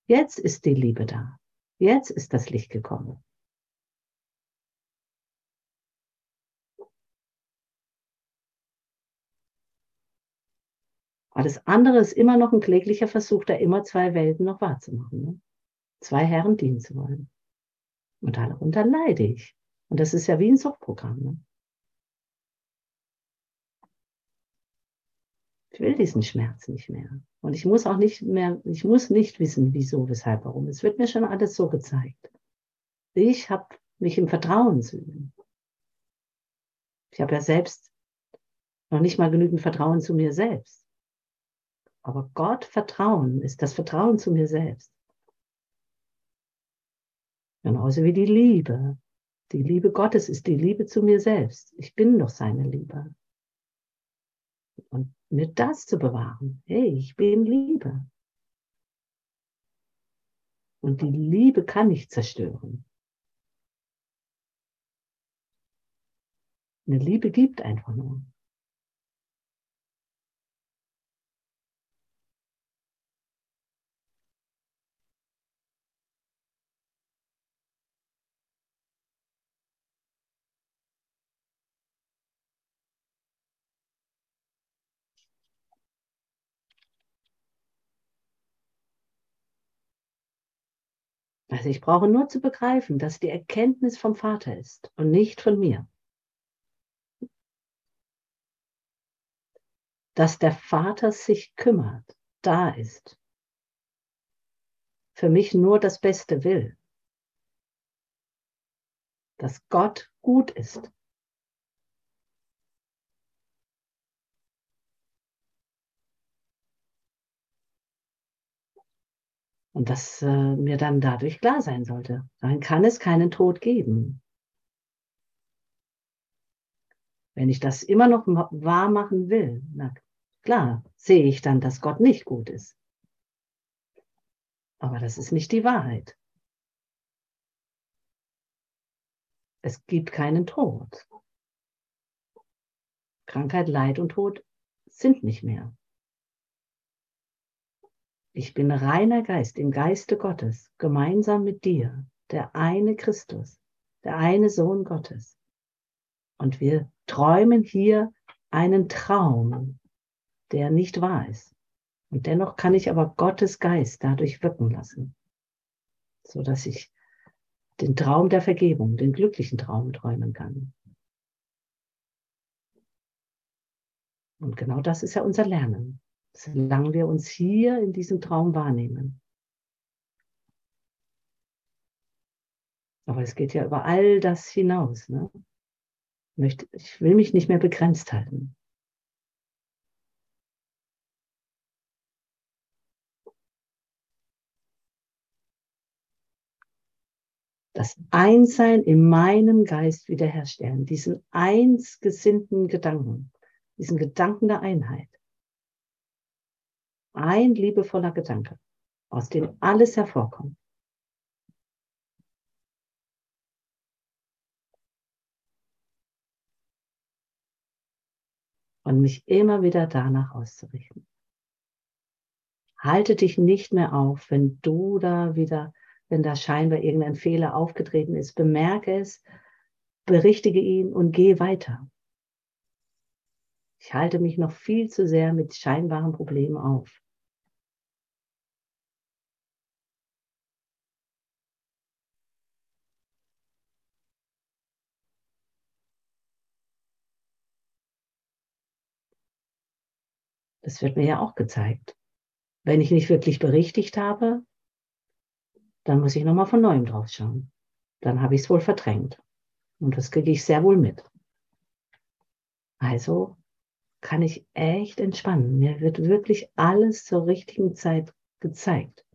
Jetzt ist die Liebe da. Jetzt ist das Licht gekommen. Alles andere ist immer noch ein kläglicher Versuch, da immer zwei Welten noch wahrzumachen. Ne? Zwei Herren dienen zu wollen. Und darunter leide ich. Und das ist ja wie ein Suchtprogramm. Ne? Ich will diesen Schmerz nicht mehr. Und ich muss auch nicht mehr, ich muss nicht wissen, wieso, weshalb, warum. Es wird mir schon alles so gezeigt. Ich habe mich im Vertrauen zu üben. Ich habe ja selbst noch nicht mal genügend Vertrauen zu mir selbst. Aber Gott Vertrauen ist das Vertrauen zu mir selbst. Genauso wie die Liebe. Die Liebe Gottes ist die Liebe zu mir selbst. Ich bin doch seine Liebe. Mir das zu bewahren. Hey, ich bin Liebe. Und die Liebe kann ich zerstören. Eine Liebe gibt einfach nur. Also ich brauche nur zu begreifen, dass die Erkenntnis vom Vater ist und nicht von mir. Dass der Vater sich kümmert, da ist. Für mich nur das Beste will. Dass Gott gut ist. Und dass äh, mir dann dadurch klar sein sollte. Dann kann es keinen Tod geben. Wenn ich das immer noch wahr machen will, na klar, sehe ich dann, dass Gott nicht gut ist. Aber das ist nicht die Wahrheit. Es gibt keinen Tod. Krankheit, Leid und Tod sind nicht mehr. Ich bin reiner Geist im Geiste Gottes, gemeinsam mit dir, der eine Christus, der eine Sohn Gottes. Und wir träumen hier einen Traum, der nicht wahr ist. Und dennoch kann ich aber Gottes Geist dadurch wirken lassen, so dass ich den Traum der Vergebung, den glücklichen Traum träumen kann. Und genau das ist ja unser Lernen solange wir uns hier in diesem Traum wahrnehmen. Aber es geht ja über all das hinaus. Ne? Ich will mich nicht mehr begrenzt halten. das Einssein in meinem Geist wiederherstellen, diesen einsgesinnten Gedanken, diesen Gedanken der Einheit. Ein liebevoller Gedanke, aus dem alles hervorkommt. Und mich immer wieder danach auszurichten. Halte dich nicht mehr auf, wenn du da wieder, wenn da scheinbar irgendein Fehler aufgetreten ist. Bemerke es, berichtige ihn und geh weiter. Ich halte mich noch viel zu sehr mit scheinbaren Problemen auf. Das wird mir ja auch gezeigt. Wenn ich nicht wirklich berichtigt habe, dann muss ich nochmal von neuem drauf schauen. Dann habe ich es wohl verdrängt. Und das kriege ich sehr wohl mit. Also kann ich echt entspannen. Mir wird wirklich alles zur richtigen Zeit gezeigt.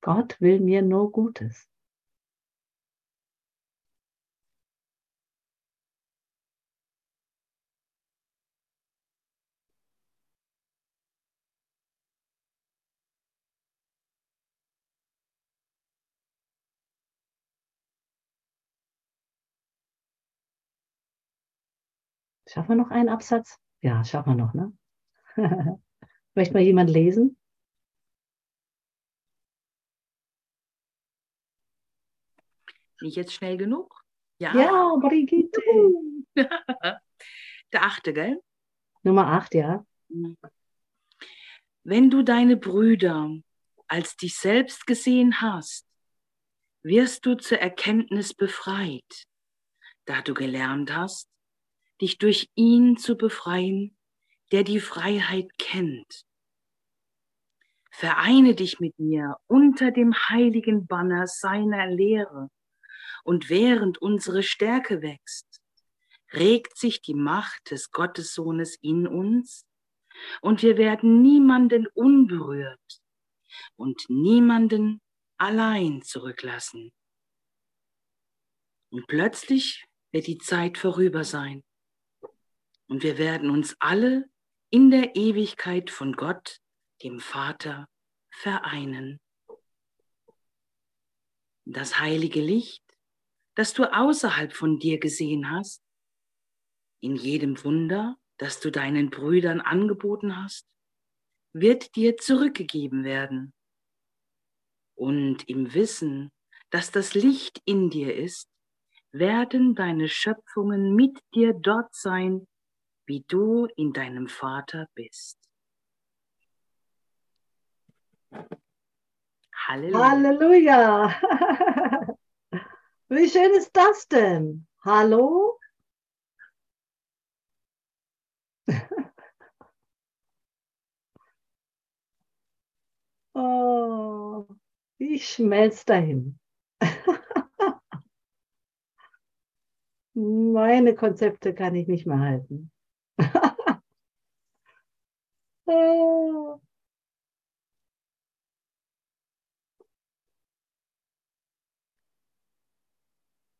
Gott will mir nur Gutes. Schaffen wir noch einen Absatz? Ja, schaffen wir noch, ne? Möchte mal jemand lesen? Nicht jetzt schnell genug? Ja, ja Brigitte. Der achte, gell? Nummer acht, ja. Wenn du deine Brüder als dich selbst gesehen hast, wirst du zur Erkenntnis befreit, da du gelernt hast, dich durch ihn zu befreien, der die Freiheit kennt. Vereine dich mit mir unter dem heiligen Banner seiner Lehre und während unsere Stärke wächst, regt sich die Macht des Gottessohnes in uns und wir werden niemanden unberührt und niemanden allein zurücklassen. Und plötzlich wird die Zeit vorüber sein und wir werden uns alle in der Ewigkeit von Gott, dem Vater, vereinen. Das heilige Licht, das du außerhalb von dir gesehen hast, in jedem Wunder, das du deinen Brüdern angeboten hast, wird dir zurückgegeben werden. Und im Wissen, dass das Licht in dir ist, werden deine Schöpfungen mit dir dort sein, wie du in deinem Vater bist. Halleluja. Halleluja. Wie schön ist das denn? Hallo? Oh, ich schmelze dahin. Meine Konzepte kann ich nicht mehr halten.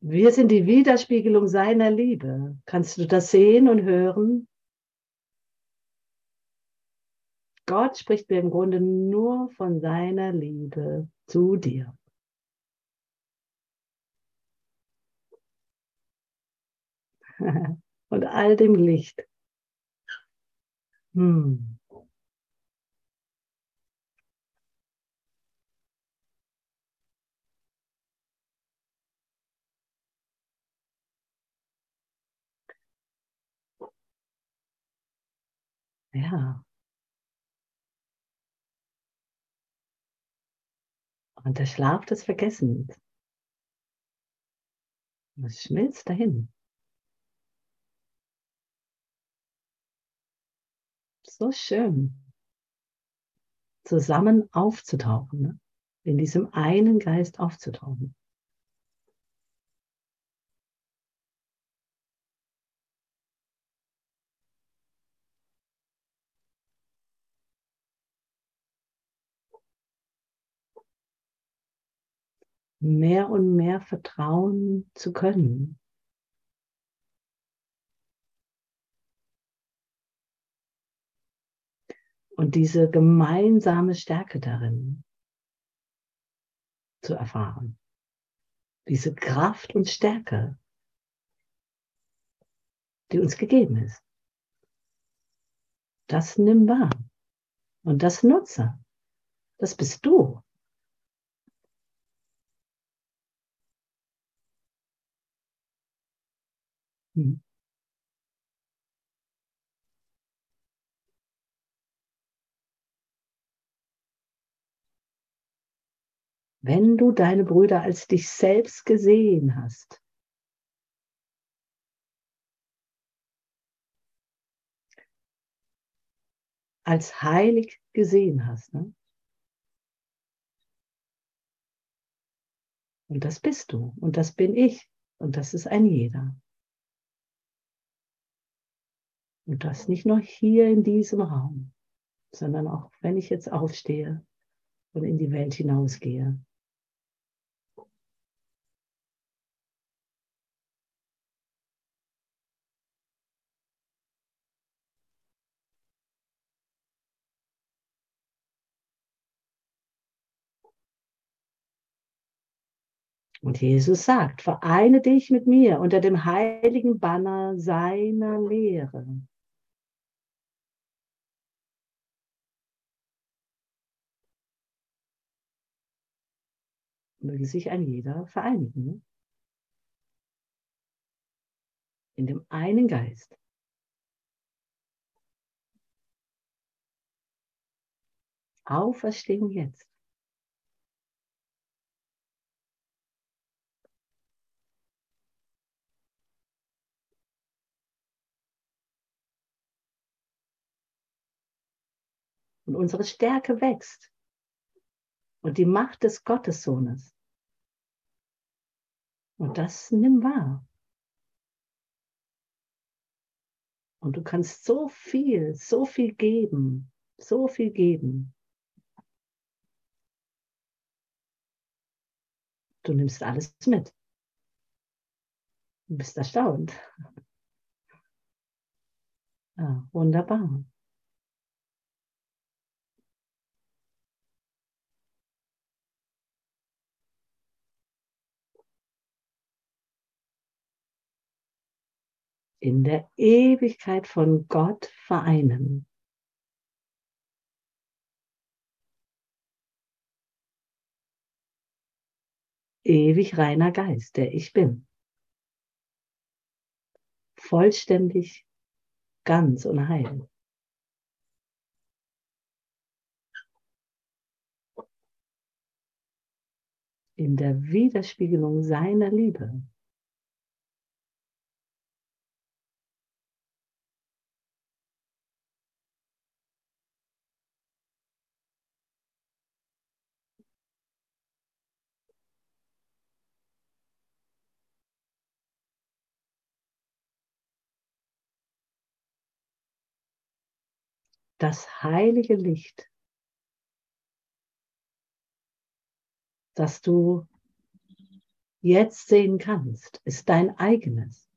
Wir sind die Widerspiegelung seiner Liebe. Kannst du das sehen und hören? Gott spricht mir im Grunde nur von seiner Liebe zu dir. Und all dem Licht. Hm. Ja. Und der Schlaf des Vergessens. Es schmilzt dahin. So schön. Zusammen aufzutauchen. Ne? In diesem einen Geist aufzutauchen. mehr und mehr vertrauen zu können. Und diese gemeinsame Stärke darin zu erfahren. Diese Kraft und Stärke, die uns gegeben ist. Das nimm wahr. Und das nutze. Das bist du. Hm. Wenn du deine Brüder als dich selbst gesehen hast, als heilig gesehen hast. Ne? Und das bist du und das bin ich und das ist ein jeder. Und das nicht nur hier in diesem Raum, sondern auch wenn ich jetzt aufstehe und in die Welt hinausgehe. Und Jesus sagt, vereine dich mit mir unter dem heiligen Banner seiner Lehre. möge sich ein jeder vereinigen. Ne? In dem einen Geist. Auferstehung jetzt. Und unsere Stärke wächst und die Macht des Gottessohnes. Und das nimm wahr. Und du kannst so viel, so viel geben, so viel geben. Du nimmst alles mit. Du bist erstaunt. Ja, wunderbar. In der Ewigkeit von Gott vereinen. Ewig reiner Geist, der ich bin. Vollständig, ganz und heil. In der Widerspiegelung seiner Liebe. Das heilige Licht, das du jetzt sehen kannst, ist dein eigenes.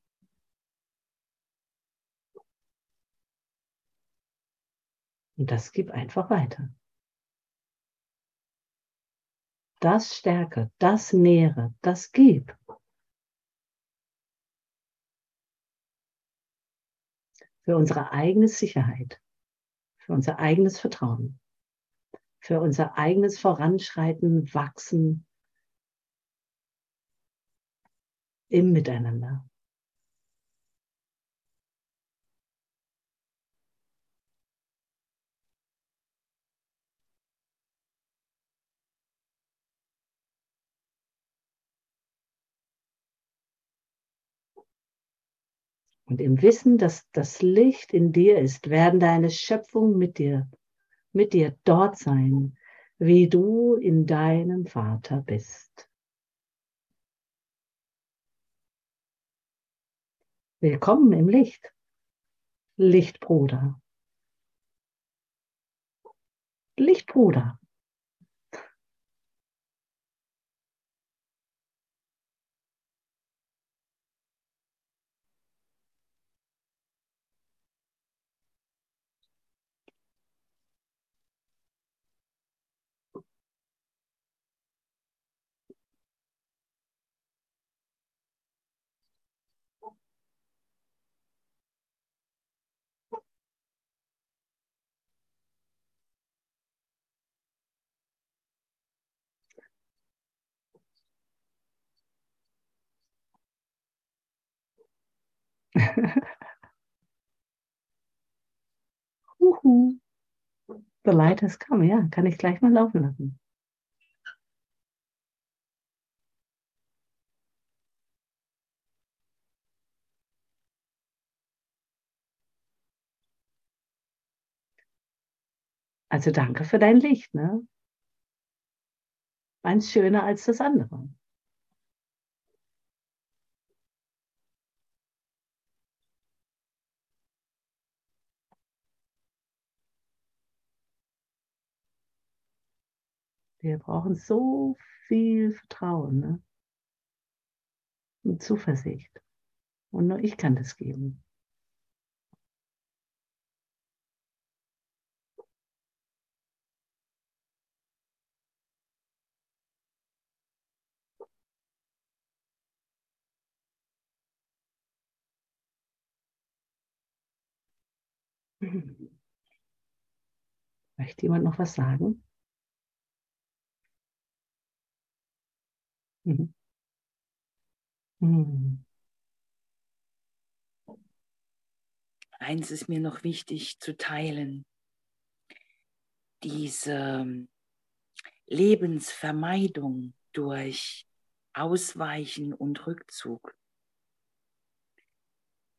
Und das gib einfach weiter. Das stärke, das nähre, das gib. Für unsere eigene Sicherheit für unser eigenes Vertrauen, für unser eigenes Voranschreiten, Wachsen im Miteinander. Und im Wissen, dass das Licht in dir ist, werden deine Schöpfung mit dir, mit dir dort sein, wie du in deinem Vater bist. Willkommen im Licht, Lichtbruder. Lichtbruder. The light has come, ja, kann ich gleich mal laufen lassen. Also danke für dein Licht, ne? Eins schöner als das andere. Wir brauchen so viel Vertrauen ne? und Zuversicht. Und nur ich kann das geben. Möchte jemand noch was sagen? Mhm. Mhm. Eins ist mir noch wichtig zu teilen. Diese Lebensvermeidung durch Ausweichen und Rückzug.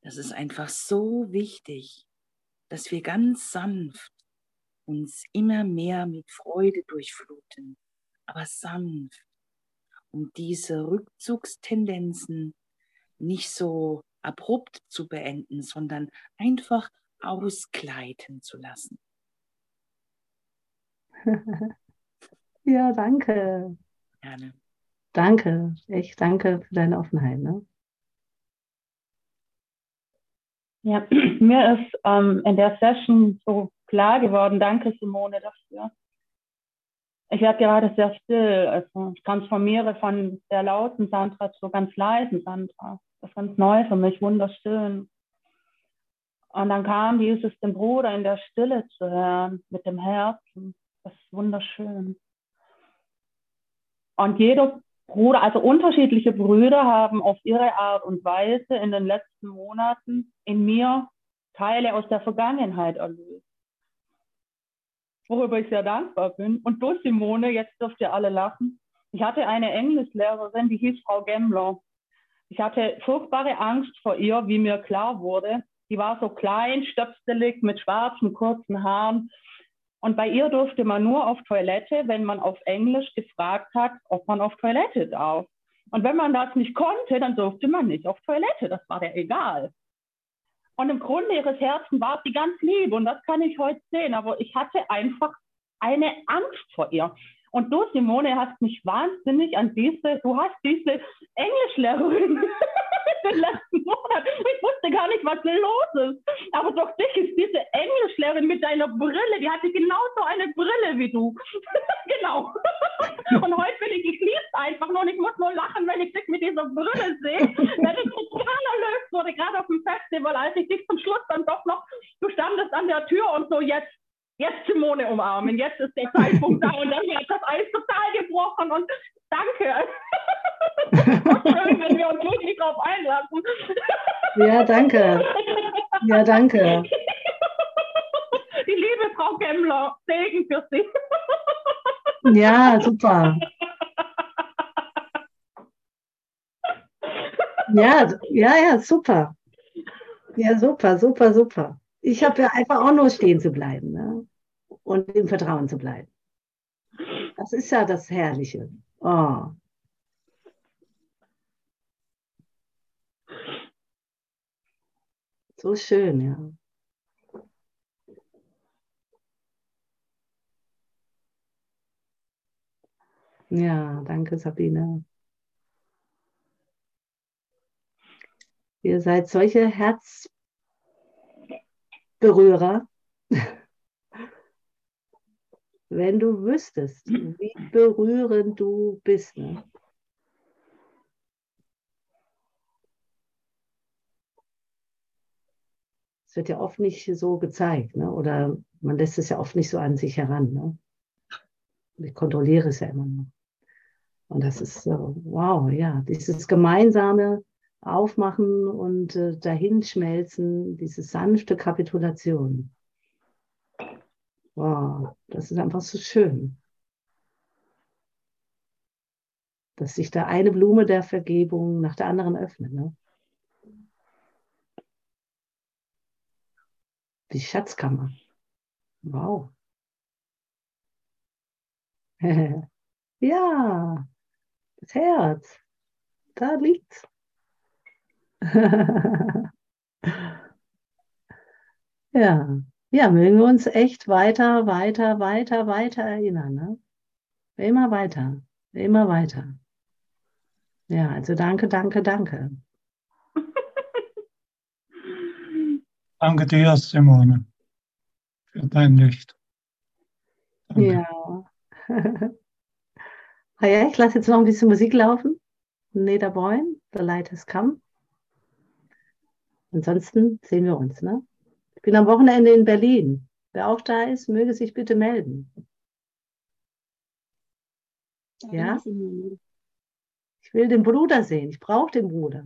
Das ist einfach so wichtig, dass wir ganz sanft uns immer mehr mit Freude durchfluten, aber sanft um diese Rückzugstendenzen nicht so abrupt zu beenden, sondern einfach ausgleiten zu lassen. ja, danke. Gerne. Danke, echt danke für deine Offenheit. Ne? Ja, mir ist ähm, in der Session so klar geworden, danke Simone dafür. Ich werde gerade sehr still, also ich transformiere von sehr lauten Sandra zu ganz leisen Sandra. Das ist ganz neu für mich, wunderschön. Und dann kam dieses, den Bruder in der Stille zu hören, mit dem Herzen. Das ist wunderschön. Und jeder Bruder, also unterschiedliche Brüder haben auf ihre Art und Weise in den letzten Monaten in mir Teile aus der Vergangenheit erlöst. Worüber ich sehr dankbar bin. Und du, Simone, jetzt dürft ihr alle lachen. Ich hatte eine Englischlehrerin, die hieß Frau Gemmler. Ich hatte furchtbare Angst vor ihr, wie mir klar wurde. Die war so klein, stöpselig, mit schwarzen, kurzen Haaren und bei ihr durfte man nur auf Toilette, wenn man auf Englisch gefragt hat, ob man auf Toilette darf. Und wenn man das nicht konnte, dann durfte man nicht auf Toilette. Das war der egal. Und im Grunde ihres Herzens war sie ganz lieb und das kann ich heute sehen. Aber ich hatte einfach eine Angst vor ihr. Und du, Simone, hast mich wahnsinnig an diese, du hast diese Englischlehrerin den letzten Monat. Ich wusste gar nicht, was los ist. Aber durch dich ist diese Englischlehrerin mit deiner Brille, die hatte genauso eine Brille wie du. genau. Und heute bin ich, liebe einfach nur und ich muss nur lachen, wenn ich dich mit dieser Brille sehe. Wenn ich total erlöst wurde, gerade auf dem Festival, als ich dich zum Schluss dann doch noch, du standest an der Tür und so, jetzt jetzt Simone umarmen, jetzt ist der Zeitpunkt da und dann wird das Eis total gebrochen und danke. Wenn wir uns wirklich darauf einlassen. Ja, danke. Ja, danke. Die liebe Frau Gemmler, Segen für Sie. Ja, super. Ja, ja, ja, super. Ja, super, super, super. Ich habe ja einfach auch nur stehen zu bleiben. Ne? und im Vertrauen zu bleiben. Das ist ja das Herrliche. Oh. So schön, ja. Ja, danke Sabine. Ihr seid solche Herzberührer wenn du wüsstest, wie berührend du bist. Ne? Es wird ja oft nicht so gezeigt, ne? oder man lässt es ja oft nicht so an sich heran. Ne? Ich kontrolliere es ja immer noch. Und das ist so, wow, ja, dieses gemeinsame Aufmachen und äh, Dahinschmelzen, diese sanfte Kapitulation. Wow, das ist einfach so schön. Dass sich da eine Blume der Vergebung nach der anderen öffnet. Ne? Die Schatzkammer. Wow. ja, das Herz. Da liegt's. ja. Ja, mögen wir uns echt weiter, weiter, weiter, weiter erinnern. Ne? Immer weiter, immer weiter. Ja, also danke, danke, danke. Danke dir, Simone, für dein Licht. Danke. Ja. ah ja, ich lasse jetzt noch ein bisschen Musik laufen. Nederboin, The Light Has Come. Ansonsten sehen wir uns, ne? Ich bin am Wochenende in Berlin. Wer auch da ist, möge sich bitte melden. Ja? Ich will den Bruder sehen. Ich brauche den Bruder.